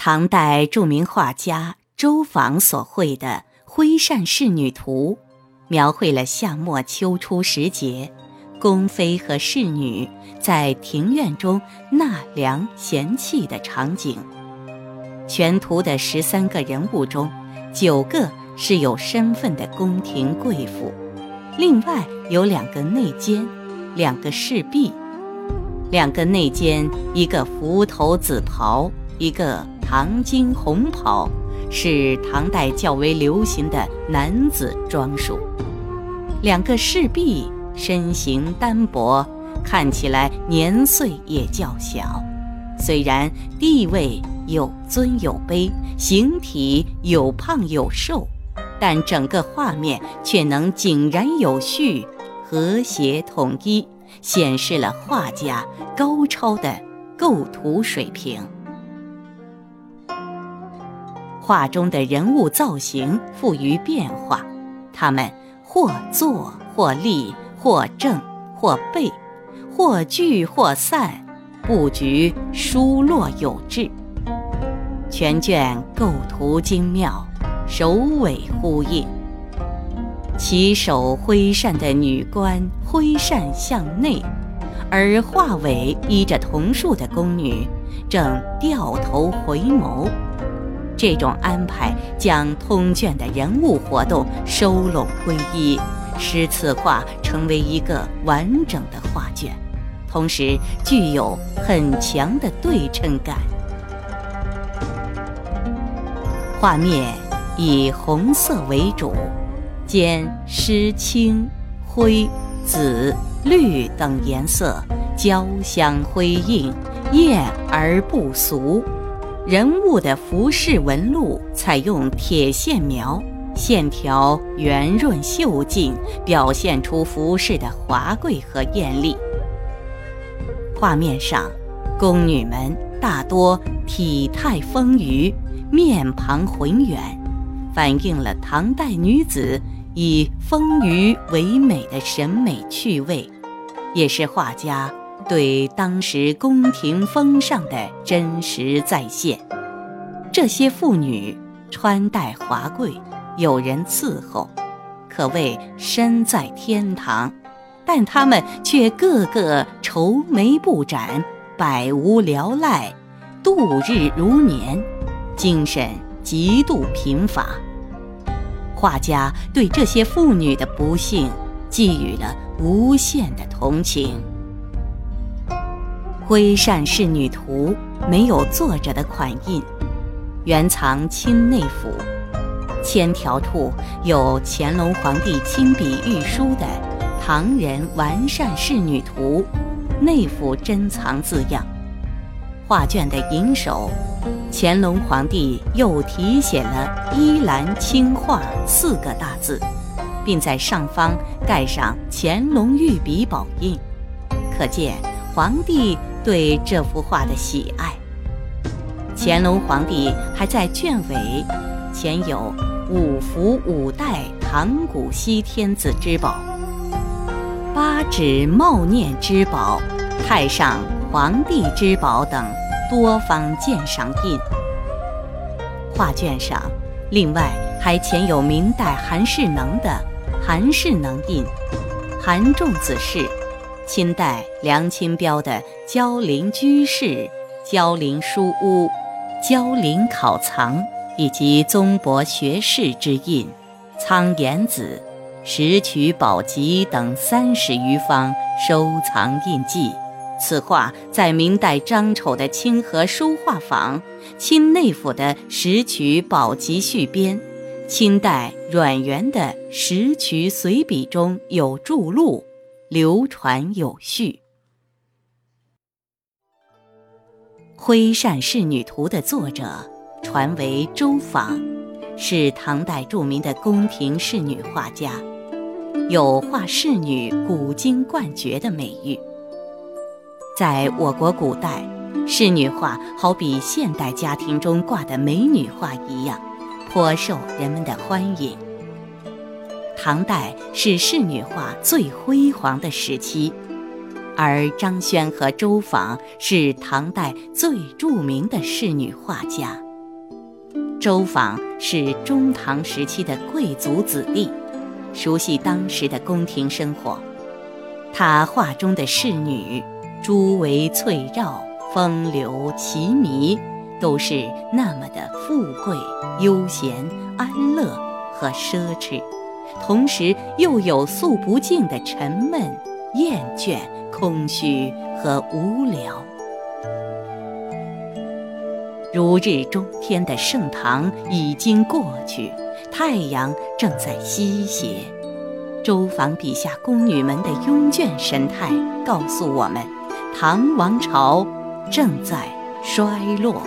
唐代著名画家周昉所绘的《徽扇仕女图》，描绘了夏末秋初时节，宫妃和侍女在庭院中纳凉闲憩的场景。全图的十三个人物中，九个是有身份的宫廷贵妇，另外有两个内监，两个侍婢。两个内监，一个幞头紫袍，一个。唐巾红袍是唐代较为流行的男子装束。两个侍婢身形单薄，看起来年岁也较小，虽然地位有尊有卑，形体有胖有瘦，但整个画面却能井然有序、和谐统一，显示了画家高超的构图水平。画中的人物造型富于变化，他们或坐或立，或正或背，或聚或散，布局疏落有致。全卷构图精妙，首尾呼应。起手挥扇的女官挥扇向内，而画尾依着桐树的宫女正掉头回眸。这种安排将通卷的人物活动收拢归一，使此画成为一个完整的画卷，同时具有很强的对称感。画面以红色为主，兼湿青、灰、紫、绿等颜色交相辉映，艳而不俗。人物的服饰纹路采用铁线描，线条圆润秀净，表现出服饰的华贵和艳丽。画面上，宫女们大多体态丰腴，面庞浑圆，反映了唐代女子以丰腴为美的审美趣味，也是画家。对当时宫廷风尚的真实再现，这些妇女穿戴华贵，有人伺候，可谓身在天堂，但她们却个个愁眉不展，百无聊赖，度日如年，精神极度贫乏。画家对这些妇女的不幸寄予了无限的同情。《归善仕女图》没有作者的款印，原藏清内府。千条处有乾隆皇帝亲笔御书的“唐人完善仕女图”，内府珍藏字样。画卷的银首，乾隆皇帝又题写了“依兰青画”四个大字，并在上方盖上乾隆御笔宝印，可见皇帝。对这幅画的喜爱，乾隆皇帝还在卷尾前有五福五代唐古稀天子之宝、八指茂念之宝、太上皇帝之宝等多方鉴赏印。画卷上另外还前有明代韩世能的韩世能印、韩仲子式。清代梁清标的焦陵居士、焦陵书屋、焦陵考藏以及宗伯学士之印，苍岩子、石渠宝笈等三十余方收藏印记。此画在明代张丑的清河书画坊、清内府的石渠宝笈续编、清代阮元的石渠随笔中有注录。流传有序，《徽善仕女图》的作者传为周昉，是唐代著名的宫廷仕女画家，有画仕女古今冠绝的美誉。在我国古代，仕女画好比现代家庭中挂的美女画一样，颇受人们的欢迎。唐代是仕女画最辉煌的时期，而张轩和周昉是唐代最著名的仕女画家。周访是中唐时期的贵族子弟，熟悉当时的宫廷生活。他画中的仕女，珠围翠绕，风流奇靡，都是那么的富贵、悠闲、安乐和奢侈，同时又有诉不尽的沉闷、厌倦、空虚和无聊。如日中天的盛唐已经过去，太阳正在西斜。周访笔下宫女们的慵倦神态，告诉我们，唐王朝正在衰落。